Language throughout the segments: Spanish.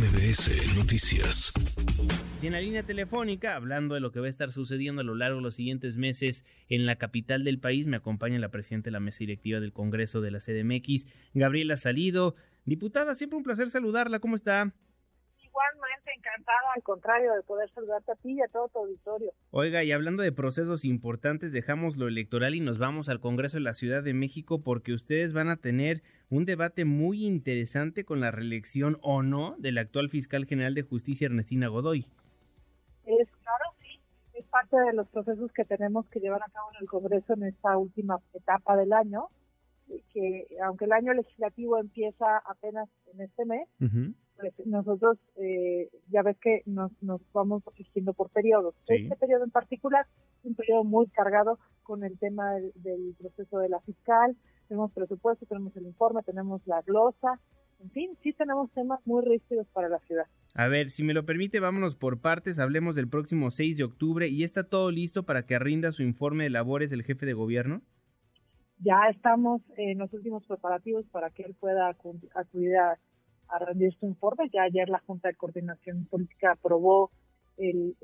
MBS Noticias. Y en la línea telefónica, hablando de lo que va a estar sucediendo a lo largo de los siguientes meses en la capital del país, me acompaña la presidenta de la mesa directiva del Congreso de la CDMX, Gabriela Salido. Diputada, siempre un placer saludarla. ¿Cómo está? Igualmente, encantada, al contrario, de poder saludarte a ti y a todo tu auditorio. Oiga, y hablando de procesos importantes, dejamos lo electoral y nos vamos al Congreso de la Ciudad de México porque ustedes van a tener un debate muy interesante con la reelección o no del actual fiscal general de justicia, Ernestina Godoy. Es claro, sí, es parte de los procesos que tenemos que llevar a cabo en el Congreso en esta última etapa del año, que aunque el año legislativo empieza apenas en este mes, pues nosotros eh, ya ves que nos, nos vamos asistiendo por periodos. Este periodo en particular un periodo muy cargado con el tema del, proceso de la fiscal, tenemos presupuesto, tenemos el informe, tenemos la glosa, en fin, sí tenemos temas muy rígidos para la ciudad. A ver, si me lo permite, vámonos por partes, hablemos del próximo 6 de octubre y está todo listo para que rinda su informe de labores el jefe de gobierno. Ya estamos en los últimos preparativos para que él pueda acudir a a rendir su informe. Ya ayer la Junta de Coordinación Política aprobó el,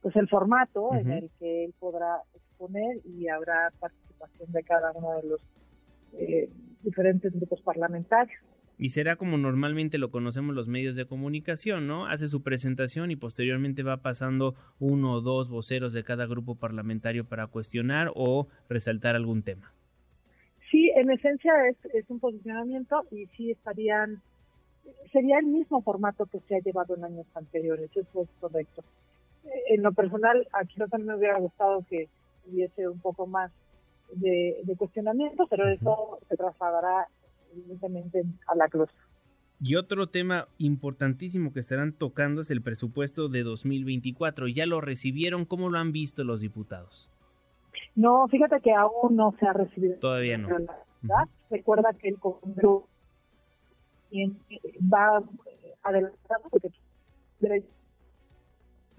pues el formato en el que él podrá exponer y habrá participación de cada uno de los eh, diferentes grupos parlamentarios. Y será como normalmente lo conocemos los medios de comunicación, ¿no? Hace su presentación y posteriormente va pasando uno o dos voceros de cada grupo parlamentario para cuestionar o resaltar algún tema. En esencia es, es un posicionamiento y sí estarían, sería el mismo formato que se ha llevado en años anteriores, eso es correcto. Eh, en lo personal, aquí no también me hubiera gustado que hubiese un poco más de, cuestionamiento, pero eso se trasladará evidentemente a la cruz. Y otro tema importantísimo que estarán tocando es el presupuesto de 2024. ¿Ya lo recibieron? ¿Cómo lo han visto los diputados? No, fíjate que aún no se ha recibido. Todavía no. Recuerda que el Congreso va adelantando.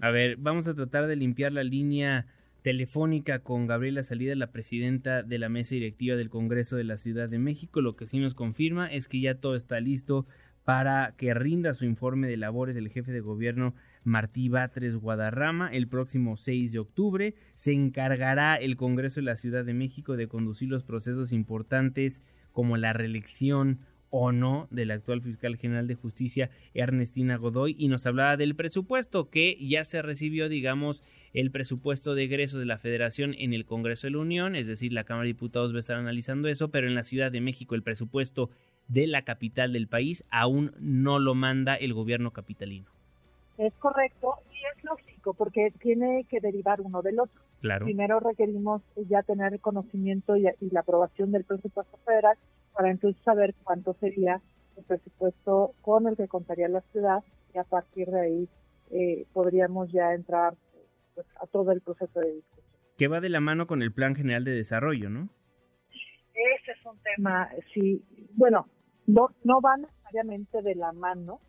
A ver, vamos a tratar de limpiar la línea telefónica con Gabriela Salida, la presidenta de la mesa directiva del Congreso de la Ciudad de México. Lo que sí nos confirma es que ya todo está listo para que rinda su informe de labores del jefe de gobierno Martí Batres Guadarrama el próximo 6 de octubre. Se encargará el Congreso de la Ciudad de México de conducir los procesos importantes como la reelección o no del actual fiscal general de justicia Ernestina Godoy y nos hablaba del presupuesto que ya se recibió digamos el presupuesto de egreso de la federación en el Congreso de la Unión es decir la Cámara de Diputados va a estar analizando eso pero en la Ciudad de México el presupuesto de la capital del país aún no lo manda el gobierno capitalino es correcto y es lógico porque tiene que derivar uno del otro claro primero requerimos ya tener el conocimiento y, y la aprobación del presupuesto federal para entonces saber cuánto sería el presupuesto con el que contaría la ciudad y a partir de ahí eh, podríamos ya entrar pues, a todo el proceso de discusión. Que va de la mano con el Plan General de Desarrollo, ¿no? Ese es un tema, sí, bueno, no, no van necesariamente de la mano.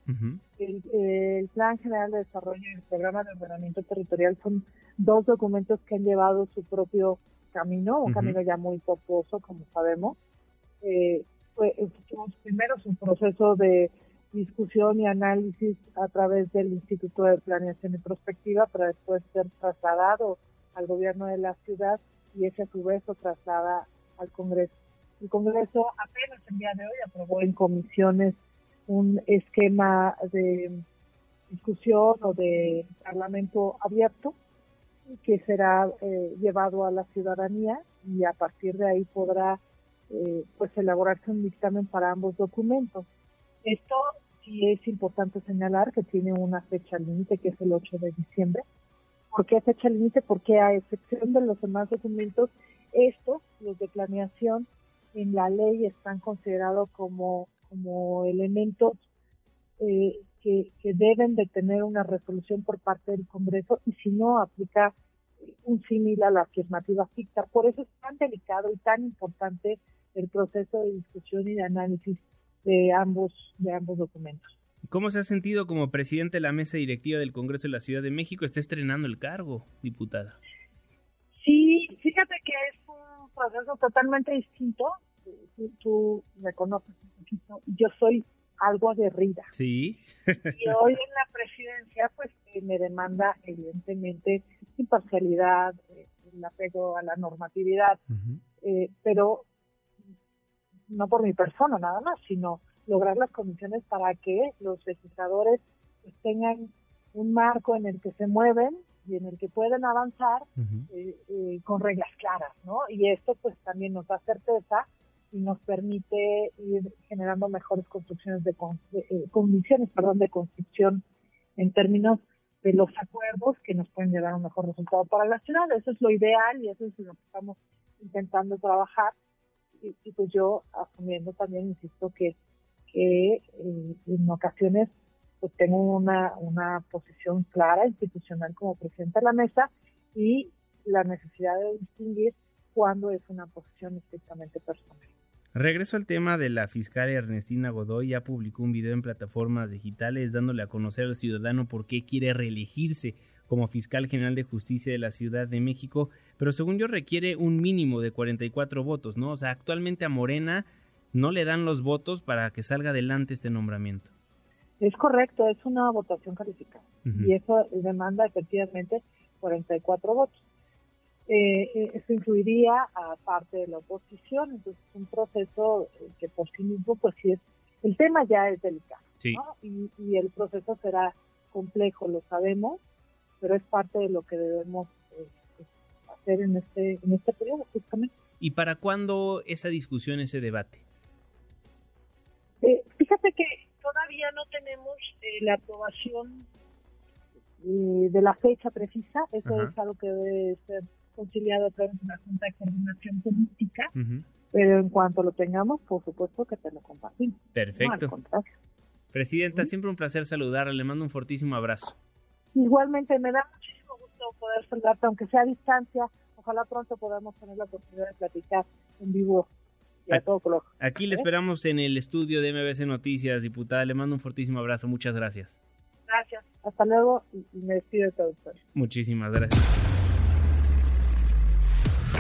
el, Plan General de Desarrollo y el Programa de Ordenamiento Territorial son dos documentos que han llevado su propio camino, un camino ya muy poposo, como sabemos, eh, fue, primero un proceso de discusión y análisis a través del Instituto de Planeación y Prospectiva para después ser trasladado al gobierno de la ciudad y ese a su vez lo traslada al Congreso. El Congreso apenas el día de hoy aprobó en comisiones un esquema de discusión o de parlamento abierto que será eh, llevado a la ciudadanía y a partir de ahí podrá eh, pues elaborarse un dictamen para ambos documentos. Esto sí es importante señalar que tiene una fecha límite que es el 8 de diciembre. ¿Por qué fecha límite? Porque a excepción de los demás documentos, estos, los de planeación, en la ley están considerados como, como elementos eh, que, que, deben de tener una resolución por parte del Congreso y si no aplica un símil a la afirmativa ficta. Por eso es tan delicado y tan importante el proceso de discusión y de análisis de ambos, de ambos documentos. ¿Cómo se ha sentido como presidente de la mesa directiva del Congreso de la Ciudad de México? Está estrenando el cargo, diputada. Sí, fíjate que es un proceso totalmente distinto. Tú, me conoces Yo soy algo aguerrida. Sí. y hoy en la presidencia, pues me demanda evidentemente imparcialidad, eh, el apego a la normatividad, eh, pero no por mi persona nada más, sino lograr las condiciones para que los legisladores pues, tengan un marco en el que se mueven y en el que pueden avanzar eh, eh, con reglas claras, ¿no? Y esto pues también nos da certeza y nos permite ir generando mejores construcciones de, eh, condiciones, perdón, de construcción en términos de los acuerdos que nos pueden llevar a un mejor resultado para la ciudad. Eso es lo ideal y eso es lo que estamos intentando trabajar. Y, y pues yo asumiendo también, insisto, que, que en ocasiones pues tengo una, una posición clara institucional como presidenta de la mesa y la necesidad de distinguir cuándo es una posición estrictamente personal. Regreso al tema de la fiscal Ernestina Godoy, ya publicó un video en plataformas digitales dándole a conocer al ciudadano por qué quiere reelegirse como fiscal general de justicia de la Ciudad de México, pero según yo requiere un mínimo de 44 votos, ¿no? O sea, actualmente a Morena no le dan los votos para que salga adelante este nombramiento. Es correcto, es una votación calificada y eso demanda efectivamente 44 votos. Eh, eh, eso incluiría a parte de la oposición, entonces es un proceso eh, que por sí mismo, pues sí es, el tema ya es delicado, y, el proceso será complejo, lo sabemos, pero es parte de lo que debemos pues, hacer en este, en este periodo justamente. ¿Y para cuándo esa discusión, ese debate? fíjate que todavía no tenemos eh, la aprobación eh, de la fecha precisa, eso es algo que debe ser conciliado a través de la Junta de Coordinación Política, pero en cuanto lo tengamos, por supuesto que te lo compartimos. Perfecto. Presidenta, siempre un placer saludarla, le mando un fortísimo abrazo. Igualmente, me da muchísimo gusto poder saludarte, aunque sea a distancia, ojalá pronto podamos tener la oportunidad de platicar en vivo Aquí le esperamos en el estudio de MBC Noticias, diputada. Le mando un fortísimo abrazo. Muchas gracias. Gracias. Hasta luego y me despido de todo. Muchísimas gracias.